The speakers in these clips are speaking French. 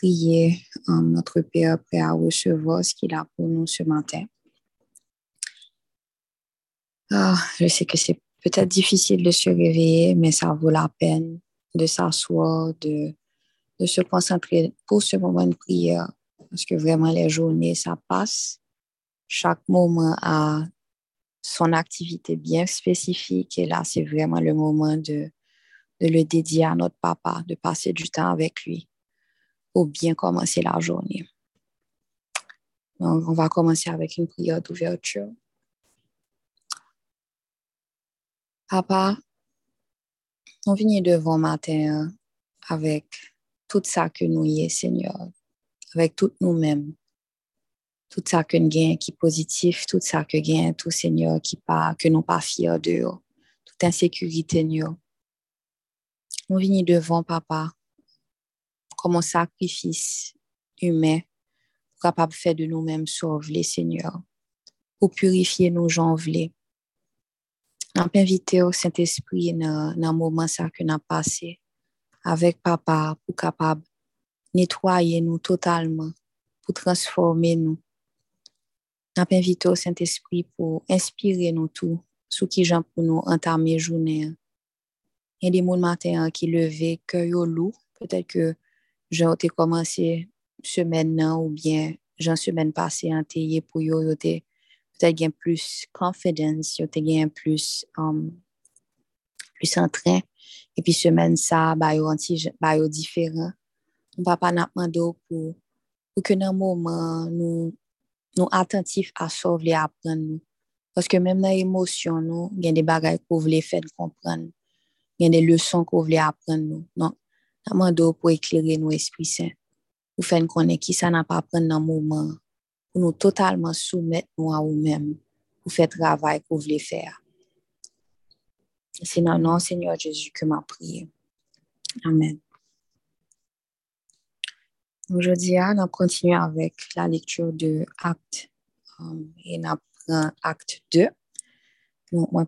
prier notre Père prêt à recevoir ce qu'il a pour nous ce matin. Ah, je sais que c'est peut-être difficile de se réveiller, mais ça vaut la peine de s'asseoir, de, de se concentrer pour ce moment de prière, parce que vraiment les journées, ça passe. Chaque moment a son activité bien spécifique et là, c'est vraiment le moment de, de le dédier à notre papa, de passer du temps avec lui pour bien commencer la journée. Donc, on va commencer avec une prière d'ouverture. Papa, on vient devant matin avec tout ça que nous y est, Seigneur, avec tout nous-mêmes, tout ça que nous gagnons qui est positif, tout ça que gagne tout Seigneur qui pas, que nous pas fiers de, toute insécurité, nous. On vient devant Papa comme un sacrifice humain capable de faire de nous-mêmes sauver, Seigneur, pour purifier nos gens On peut inviter au Saint-Esprit dans le moment ça que nous passé avec papa pour capable nettoyer nous totalement, pour transformer nous. On peut inviter au Saint-Esprit pour inspirer nous tout, ce qui j'en pour nous entamer journée. Il y a des mots matin qui levaient peut-être que j'ai commencé semaine ou bien j'en semaine passée en pour yo yo peut-être gain plus confiance yo te gain plus um, plus entrain et puis semaine ça ba yo anti ba yo différent. On va pas pour pour que dans moment nous nous attentifs à sauver apprendre nous. Parce que même dans l'émotion nous il y a des bagages qu'on voulait faire comprendre. Il y a des leçons qu'on voulait apprendre nous. Non Amando pour éclairer nos esprits saints, pour faire connaître qui ça n'a pas prendre dans le moment, pour nous totalement soumettre nous à nous-mêmes, pour faire le travail qu'on voulait faire. C'est dans le nom Seigneur Jésus que m'a prié. Amen. Aujourd'hui, on continue avec la lecture de Acte um, et on apprend Acte 2. Donc, on va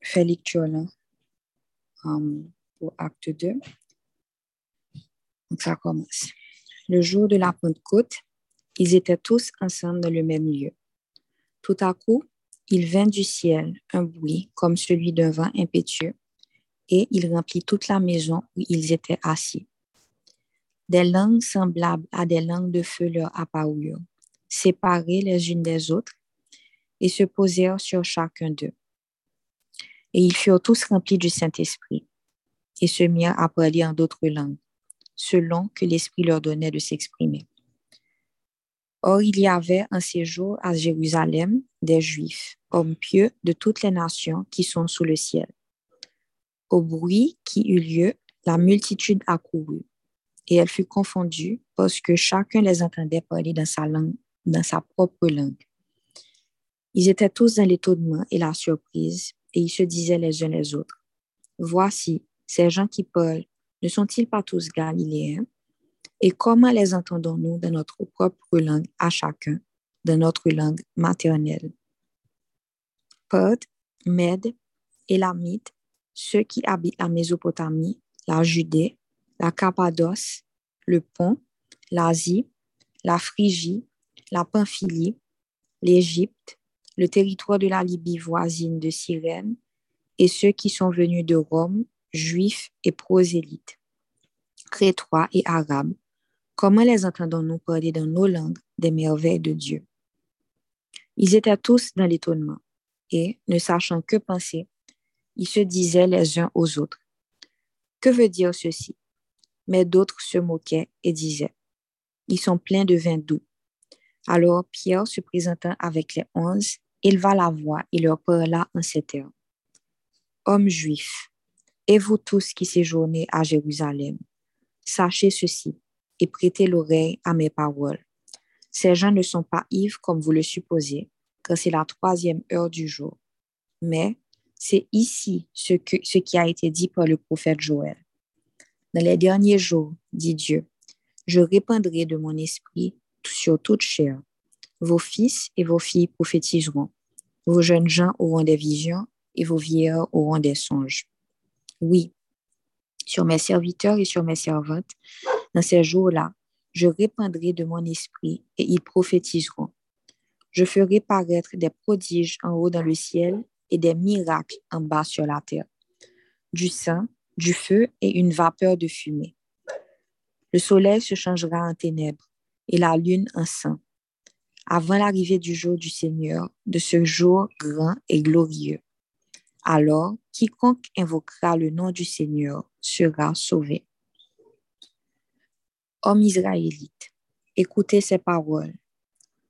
faire lecture là, um, pour Acte 2. Donc ça commence. Le jour de la Pentecôte, ils étaient tous ensemble dans le même lieu. Tout à coup, il vint du ciel un bruit comme celui d'un vent impétueux, et il remplit toute la maison où ils étaient assis. Des langues semblables à des langues de feu leur apparurent, séparées les unes des autres, et se posèrent sur chacun d'eux. Et ils furent tous remplis du Saint-Esprit, et se mirent à parler en d'autres langues selon que l'Esprit leur donnait de s'exprimer. Or, il y avait un séjour à Jérusalem des Juifs, hommes pieux de toutes les nations qui sont sous le ciel. Au bruit qui eut lieu, la multitude accourut, et elle fut confondue parce que chacun les entendait parler dans sa langue, propre langue. Ils étaient tous dans l'étonnement et la surprise, et ils se disaient les uns les autres, Voici, ces gens qui parlent ne sont-ils pas tous galiléens? Et comment les entendons-nous dans notre propre langue à chacun, dans notre langue maternelle? Pod, Med, Élamite, ceux qui habitent la Mésopotamie, la Judée, la Cappadoce, le Pont, l'Asie, la Phrygie, la Pamphylie, l'Égypte, le territoire de la Libye voisine de Cyrène, et ceux qui sont venus de Rome juifs et prosélytes, crétois et arabes, comment les entendons-nous parler dans nos langues des merveilles de Dieu? Ils étaient tous dans l'étonnement et, ne sachant que penser, ils se disaient les uns aux autres, Que veut dire ceci? Mais d'autres se moquaient et disaient, Ils sont pleins de vin doux. Alors Pierre, se présentant avec les onze, éleva la voix et leur parla en ces termes. Hommes juifs, et vous tous qui séjournez à Jérusalem, sachez ceci et prêtez l'oreille à mes paroles. Ces gens ne sont pas ivres comme vous le supposez, car c'est la troisième heure du jour. Mais c'est ici ce, que, ce qui a été dit par le prophète Joël. Dans les derniers jours, dit Dieu, je répandrai de mon esprit sur toute chair. Vos fils et vos filles prophétiseront. Vos jeunes gens auront des visions et vos vieillards auront des songes. Oui, sur mes serviteurs et sur mes servantes, dans ces jours-là, je répandrai de mon esprit et ils prophétiseront. Je ferai paraître des prodiges en haut dans le ciel et des miracles en bas sur la terre, du sang, du feu et une vapeur de fumée. Le soleil se changera en ténèbres et la lune en sang, avant l'arrivée du jour du Seigneur, de ce jour grand et glorieux. Alors, quiconque invoquera le nom du Seigneur sera sauvé. Homme israélite, écoutez ces paroles.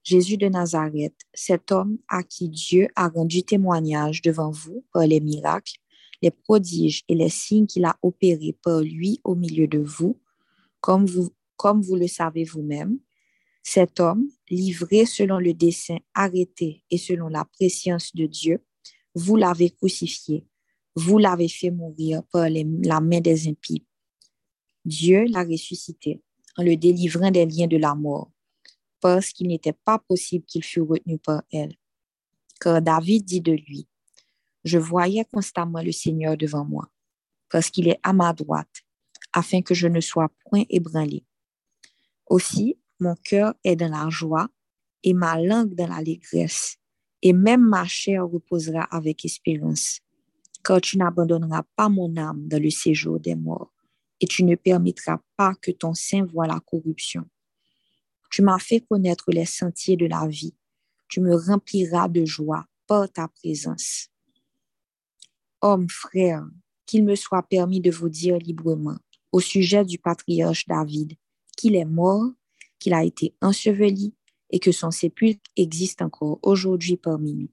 Jésus de Nazareth, cet homme à qui Dieu a rendu témoignage devant vous par les miracles, les prodiges et les signes qu'il a opérés par lui au milieu de vous, comme vous, comme vous le savez vous-même, cet homme, livré selon le dessein arrêté et selon la préscience de Dieu, vous l'avez crucifié, vous l'avez fait mourir par la main des impies. Dieu l'a ressuscité en le délivrant des liens de la mort, parce qu'il n'était pas possible qu'il fût retenu par elle. Car David dit de lui, Je voyais constamment le Seigneur devant moi, parce qu'il est à ma droite, afin que je ne sois point ébranlé. Aussi, mon cœur est dans la joie et ma langue dans l'allégresse, et même ma chair reposera avec espérance, car tu n'abandonneras pas mon âme dans le séjour des morts et tu ne permettras pas que ton sein voie la corruption. Tu m'as fait connaître les sentiers de la vie. Tu me rempliras de joie par ta présence. Homme, frère, qu'il me soit permis de vous dire librement au sujet du patriarche David qu'il est mort, qu'il a été enseveli et que son sépulcre existe encore aujourd'hui parmi nous.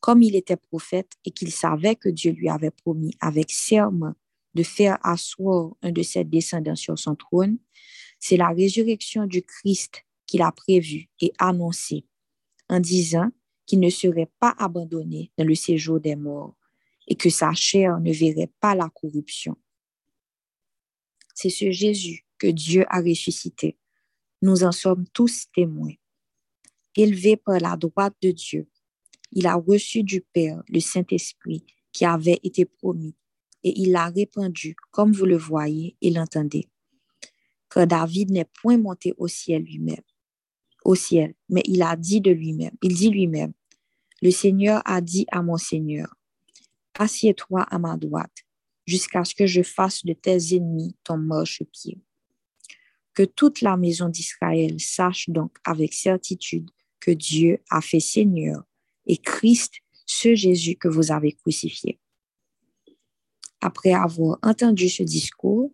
Comme il était prophète et qu'il savait que Dieu lui avait promis avec serment de faire asseoir un de ses descendants sur son trône, c'est la résurrection du Christ qu'il a prévue et annoncée en disant qu'il ne serait pas abandonné dans le séjour des morts et que sa chair ne verrait pas la corruption. C'est ce Jésus que Dieu a ressuscité. Nous en sommes tous témoins. Élevé par la droite de Dieu, il a reçu du Père le Saint-Esprit qui avait été promis et il l'a répandu, comme vous le voyez et l'entendez. Que David n'est point monté au ciel lui-même, au ciel, mais il a dit de lui-même, il dit lui-même, le Seigneur a dit à mon Seigneur, assieds-toi à ma droite, jusqu'à ce que je fasse de tes ennemis ton marchepied. Que toute la maison d'Israël sache donc avec certitude que Dieu a fait Seigneur et Christ, ce Jésus que vous avez crucifié. Après avoir entendu ce discours,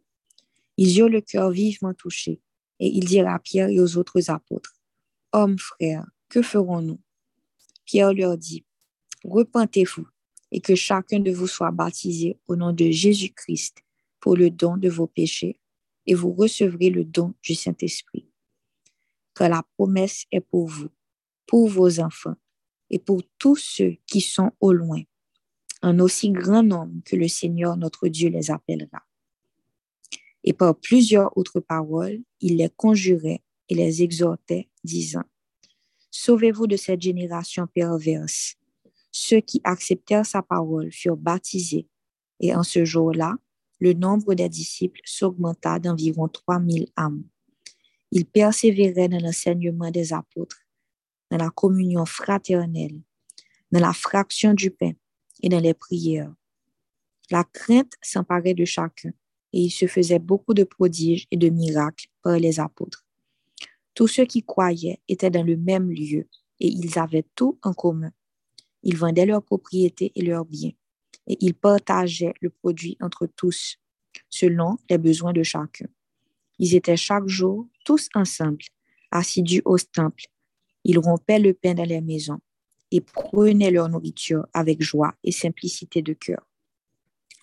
ils eurent le cœur vivement touché et ils dirent à Pierre et aux autres apôtres, Hommes, frères, que ferons-nous? Pierre leur dit, Repentez-vous et que chacun de vous soit baptisé au nom de Jésus-Christ pour le don de vos péchés et vous recevrez le don du Saint-Esprit. Car la promesse est pour vous, pour vos enfants et pour tous ceux qui sont au loin un aussi grand nombre que le Seigneur notre Dieu les appellera. Et par plusieurs autres paroles, il les conjurait et les exhortait, disant, Sauvez-vous de cette génération perverse. Ceux qui acceptèrent sa parole furent baptisés, et en ce jour-là, le nombre des disciples s'augmenta d'environ trois mille âmes. Ils persévéraient dans l'enseignement des apôtres, dans la communion fraternelle, dans la fraction du pain et dans les prières. La crainte s'emparait de chacun et il se faisait beaucoup de prodiges et de miracles par les apôtres. Tous ceux qui croyaient étaient dans le même lieu et ils avaient tout en commun. Ils vendaient leurs propriétés et leurs biens et ils partageaient le produit entre tous selon les besoins de chacun. Ils étaient chaque jour tous ensemble, assidus au temple. Ils rompaient le pain dans les maisons et prenaient leur nourriture avec joie et simplicité de cœur,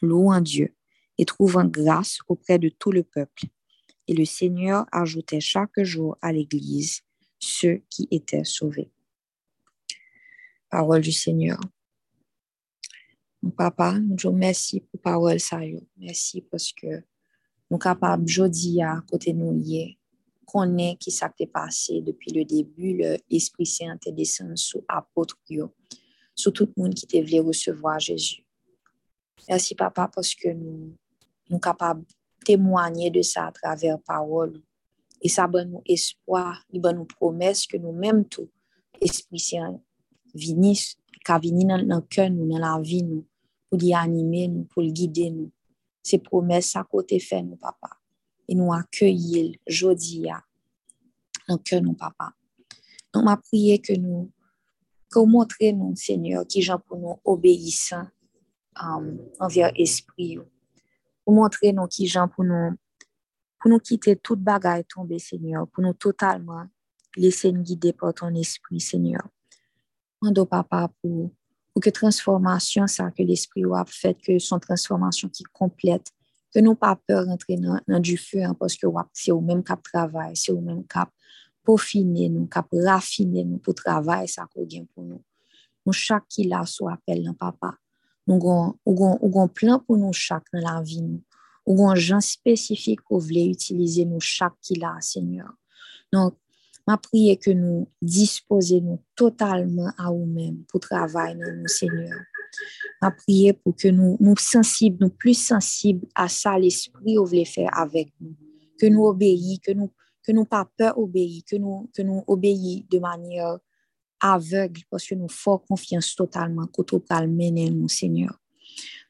louant Dieu et trouvant grâce auprès de tout le peuple. Et le Seigneur ajoutait chaque jour à l'Église ceux qui étaient sauvés. Parole du Seigneur. Mon papa, nous remercions pour parole ça. Merci parce que nous sommes capables aujourd'hui à côté de nous connaît qui s'est passé depuis le début, l'Esprit Saint est descendu sous apôtre, sur tout le monde qui voulu recevoir Jésus. Merci, papa, parce que nous sommes capables de témoigner de ça à travers parole. Et ça donne nous espoir, il donne nous promesse que nous-mêmes tout, Esprit Saint, qu'a vini dans le cœur nous, dans la vie pour y animer nous, pour guider nous. Ces promesses à côté fait nous, papa. Et nous accueillir jeudi dans le cœur nous, papa. Donc, m'a prié que nous, que vous montrez nous, Seigneur, qui gens pour nous obéissants um, envers esprit. Vous montrez nous qui gens pour nous pour nous quitter toute bagaille tombée, Seigneur, pour nous totalement laisser nous guider par ton esprit, Seigneur. Mando, papa, pour, pour que transformation, ça, que l'esprit a fait, que son transformation qui complète, que nous pas peur d'entrer dans, dans, du feu, hein, parce que c'est au même cap travail, c'est au même cap peaufiner nous, cap raffiner nous pour travail, ça qu'on pour nous. Nous, chaque qui l'a soit appel, papa. Nous avons plan pour nous chaque dans la vie, nous ou un gens spécifique pour voulez utiliser nous chaque qu'il a, Seigneur. Donc, ma prière que nous disposons nous totalement à nous-mêmes pour travailler dans nous, Seigneur. Ma prière pour que nous, nous sensibles, nous plus sensibles à ça, l'esprit, voulez faire avec nous. Que nous obéissons, que nous, que nous pas peur obéir, que nous, que nous obéissons de manière aveugle parce que nous faisons confiance totalement que tu mener nous, Seigneur.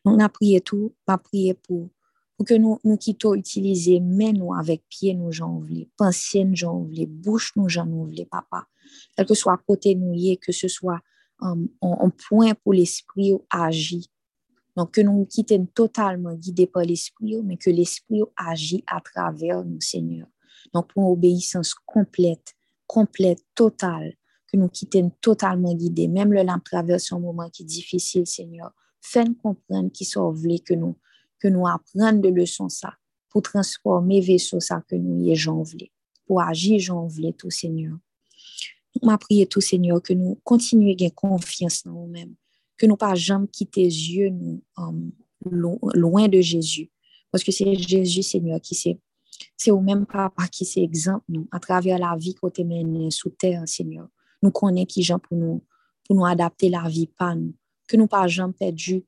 Donc, a prié tout, ma prière pour pour que nous, nous quittons utiliser main nous avec pied nous j'en voulons, pensée nous j'en voulons, bouche nous j'en voulons, papa. Quel que soit côté nous que ce soit um, un, point pour l'esprit agit. Donc, que nous quittons totalement guidés par l'esprit, mais que l'esprit agit à travers nous, Seigneur. Donc, pour une obéissance complète, complète, totale, que nous quittons totalement guidés, même le lampe traverse un moment qui est difficile, Seigneur. Fais-nous comprendre qui sont que nous que nous apprenons de leçons ça pour transformer vaisseau ça que nous y j'en pour agir j'en tout Seigneur. M'a prié tout Seigneur que nous continuions à gagner confiance en nous-mêmes, que nous pas jamais quitter les yeux nous um, loin de Jésus parce que c'est Jésus Seigneur qui c'est c'est au même papa qui c'est exemple nous à travers la vie côté mené sous terre Seigneur. Nous connaissons qui gens pour nous pour nous adapter la vie pas nous que nous pas jamais perdu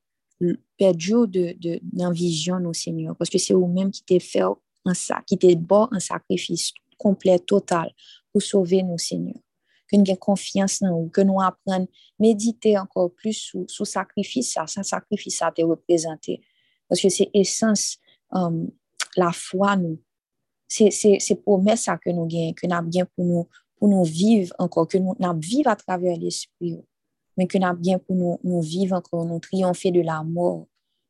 perdu de, de, vision, Seigneur, parce que c'est vous-même qui t'es fait un sac, qui t'es bon un sacrifice complet, total, pour sauver nos Seigneur. Que nous confiance que nous apprenions à méditer encore plus sous, sous sacrifice, ça, ça sacrifice ça te représenté. Parce que c'est essence, um, la foi, nous. C'est, promesse ça que nous gagnons, que nous avons pour nous, pour nous vivre encore, que nous, vivons à travers l'Esprit mais que nous bien pour nous, nous vivre encore, nous triompher de la mort,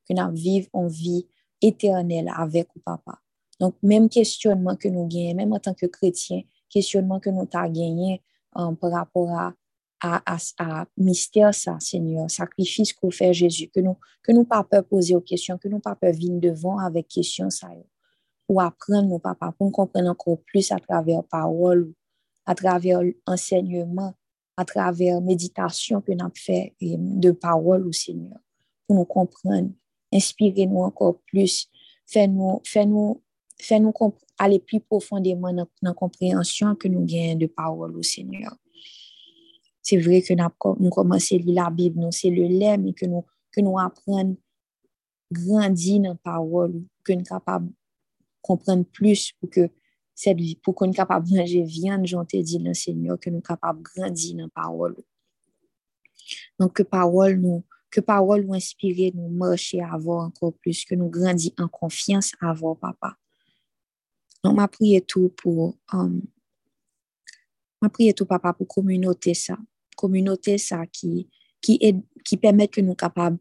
que nous vivre en vie éternelle avec le papa. Donc, même questionnement que nous gagnons, même en tant que chrétien, questionnement que nous avons gagné um, par rapport à, à, à, mystère ça, Seigneur, sacrifice qu'on fait Jésus, que nous que nous pas peur poser aux questions, que nous pas peur venir devant avec questions ça, pour apprendre nos papa, pour nous comprendre encore plus à travers parole, à travers enseignement, à travers méditation que nous avons fait de parole au Seigneur, pour nous comprendre, inspirer nous encore plus, faire nous, faire nous, faire nous aller plus profondément dans la compréhension que nous gagnons de parole au Seigneur. C'est vrai que nous, nous commençons à lire la Bible, c'est le lait, mais que nous, que nous apprenons grandir dans la parole, que nous sommes capables de comprendre plus pour que cette vie, pour de manger viande, j'en te dit le Seigneur, que nous sommes capables de grandir dans la parole. Donc, que parole nous, que parole nous inspire, nous marcher encore plus, que nous grandissons en confiance à avoir papa. Donc, ma prière tout pour, um, ma prière tout papa pour communauté ça, communauté ça qui, qui, est, qui permet que nous capables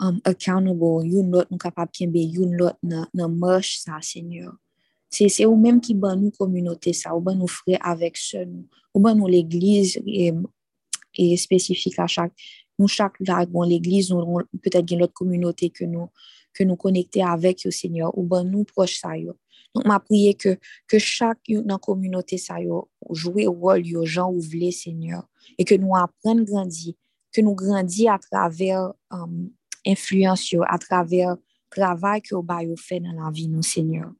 um, accountable, une autre nous capables de une l'autre dans marche ça, Seigneur. C'est ou-même qui ban nous communauté ça, ou ban nous frères avec ce nous, ou ban nous l'église et, et spécifique à chaque, nous chaque bon l'église, nous peut-être une autre communauté que nous, que nous connecter avec le Seigneur, ou ban nous proche ça yo. Donc, m'a prié que, que chaque communauté ça yo, jouer rôle yo, gens ou vle Seigneur, et que nous apprenions grandir, que nous grandis à travers um, influence yo, à travers travail que vous fait dans la vie, nous, Seigneur.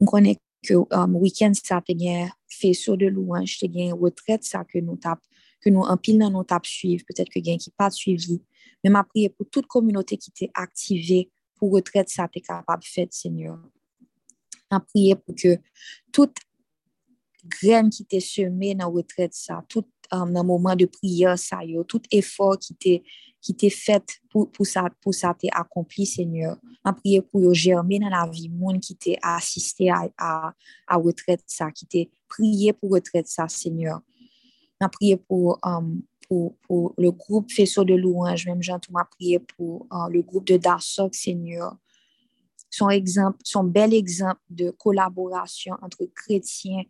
On connaît que um, week-end ça te gen faisceau de louange, te gen retraite ça que nous tap, que nous pile dans nous tap suivre, peut-être que gen qui pas suivi. Mais ma prière pour toute communauté qui t'est activée pour retraite ça t'es capable de faire, Seigneur. Ma prière pour que toute graine qui était semée dans la retraite, ça, tout um, le moment de prière, ça, yo, tout effort qui était qui était fait pour, pour ça, pour ça t'est accompli, Seigneur. Je prie pour yo germer dans la vie, monde qui t'est assisté à, à, à retraite, ça, qui t'est prié pour retraite, ça, Seigneur. Je prie pour, um, pour, pour, le groupe Faisceau de louange, même Jean, tu m'as prié pour uh, le groupe de Darsoc, Seigneur. Son, exemple, son bel exemple de collaboration entre chrétiens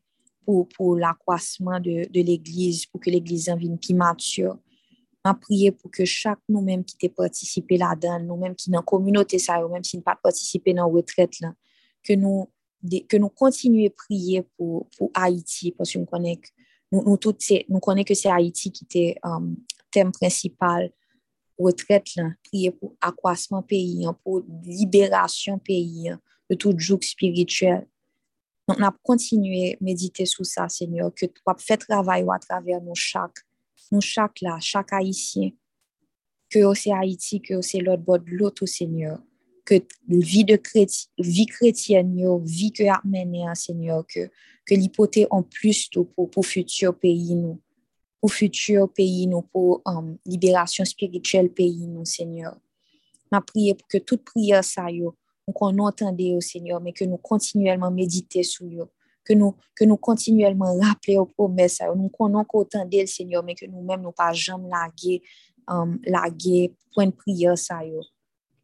pour, pour l'accroissement de, de l'Église, pour que l'Église en vienne plus mature. On prié pour que chaque nous-mêmes qui t'ai participé là-dedans, nous-mêmes qui dans la communauté, ça, même si nous pas participé dans la retraite, là, que nous, que nous continuions à prier pour, pour Haïti, parce que nous connaissons nous, nous, que c'est Haïti qui était um, thème principal là, prier pour accroissement pays, hein, pour libération pays hein, de tout joug spirituel. On a continué méditer sur ça, Seigneur, que tu as fait travail à travers nous chaque, nous chaque là, chaque Haïtien, que c'est Haïti, que c'est l'autre bord de l'autre, Seigneur, que vie de vie chrétienne, vie que a mené, Seigneur, que, que l'hypothèse en plus pour, pour futur pays, nous, pour futur pays, nous, pour um, libération spirituelle pays, nous, Seigneur. Ma prié pour que toute prière, ça, yo, qu'on entendait au Seigneur, mais que nous continuellement méditer sur eux, que nous, que nous continuellement rappeler aux promesses, nous qu'on entendait le Seigneur, mais que nous-mêmes, nous pas jamais laguer, um, laguer point prière, ça, yo,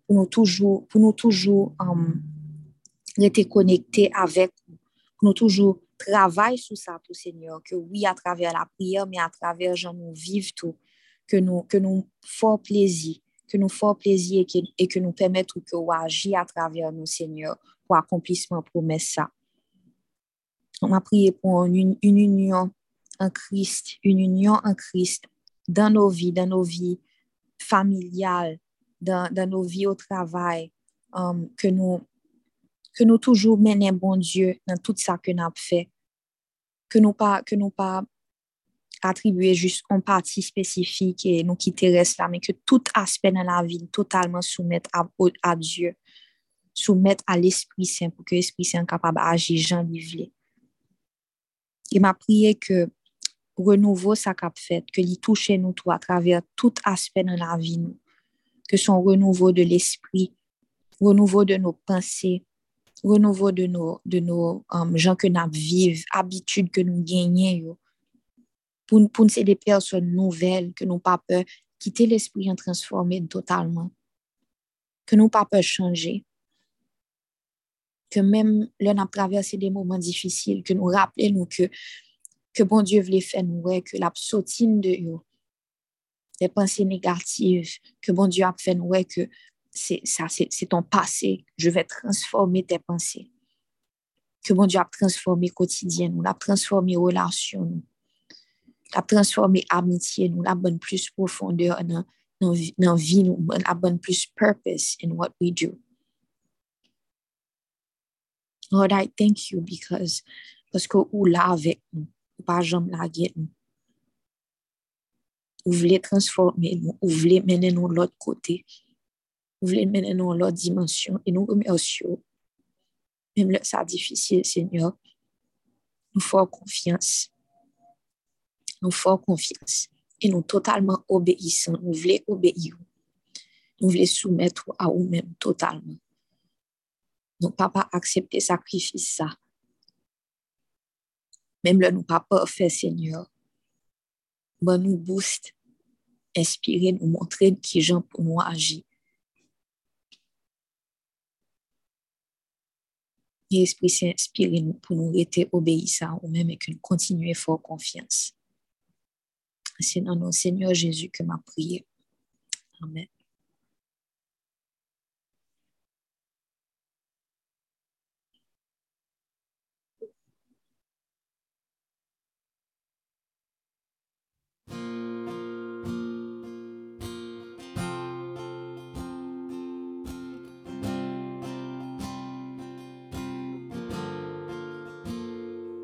pour nous toujours, pour nous toujours um, être connectés avec, pour nous toujours travailler sur ça, tout Seigneur, que oui, à travers la prière, mais à travers, genre, nous vivons tout, que nous, que nous fort plaisir que nous faisons plaisir et que, nous permettons que nous agir à travers nous, Seigneur, pour accomplissement promesse ça. On m'a prié pour une, union en Christ, une union en Christ dans nos vies, dans nos vies familiales, dans, nos vies au travail, um, que nous que nous toujours menons bon Dieu dans tout ça que nous avons fait, que nous pas que nous pas attribuer juste une partie spécifique et nous quitter reste là, mais que tout aspect de la vie totalement soumettre à, Dieu, soumettre à l'Esprit Saint pour que l'Esprit Saint soit capable d'agir Jean Livlé. Il m'a prié que renouveau ça cap fait, que lui touche nous tout à travers tout aspect de la vie que son renouveau de l'esprit, renouveau de nos pensées, renouveau de nos, de nos um, gens que nous vivons, habitudes que nous gagnons, pour, pour nous des personnes nouvelles, que nous pas peur. Quitter l'esprit en transformer totalement, que nous pas peur changer, que même là, on traversé des moments difficiles, que nous rappelons que, que bon Dieu voulait faire nous, que la de nous, les pensées négatives, que bon Dieu a fait nous, que c'est ton passé, je vais transformer tes pensées. Que bon Dieu a transformé quotidien, nous l'a transformé relation, la transformer amitié nous, la bonne plus profondeur dans la vie nous, la bonne plus purpose in what we do. Lord, I thank you because parce que vous là avec nous, pas jamais laguer nous. Vous voulez transformer nous, voulez mener nous l'autre côté. Vous voulez mener de l'autre dimension et nous remercions. Même là, c'est difficile, Seigneur. Nous faisons confiance nous faisons confiance et nous totalement obéissons. Nous voulons obéir. Nous voulons soumettre à nous-mêmes totalement. Nous ne pas accepter sacrifice ça. Même là, nous pas fait Seigneur. Ben, nous boost, inspirer, nous montrer qui gens pour nous agir. et Esprit Saint nous pour nous rester obéissants ou même avec une continue fort confiance. C'est dans notre Seigneur Jésus que m'a prié. Amen.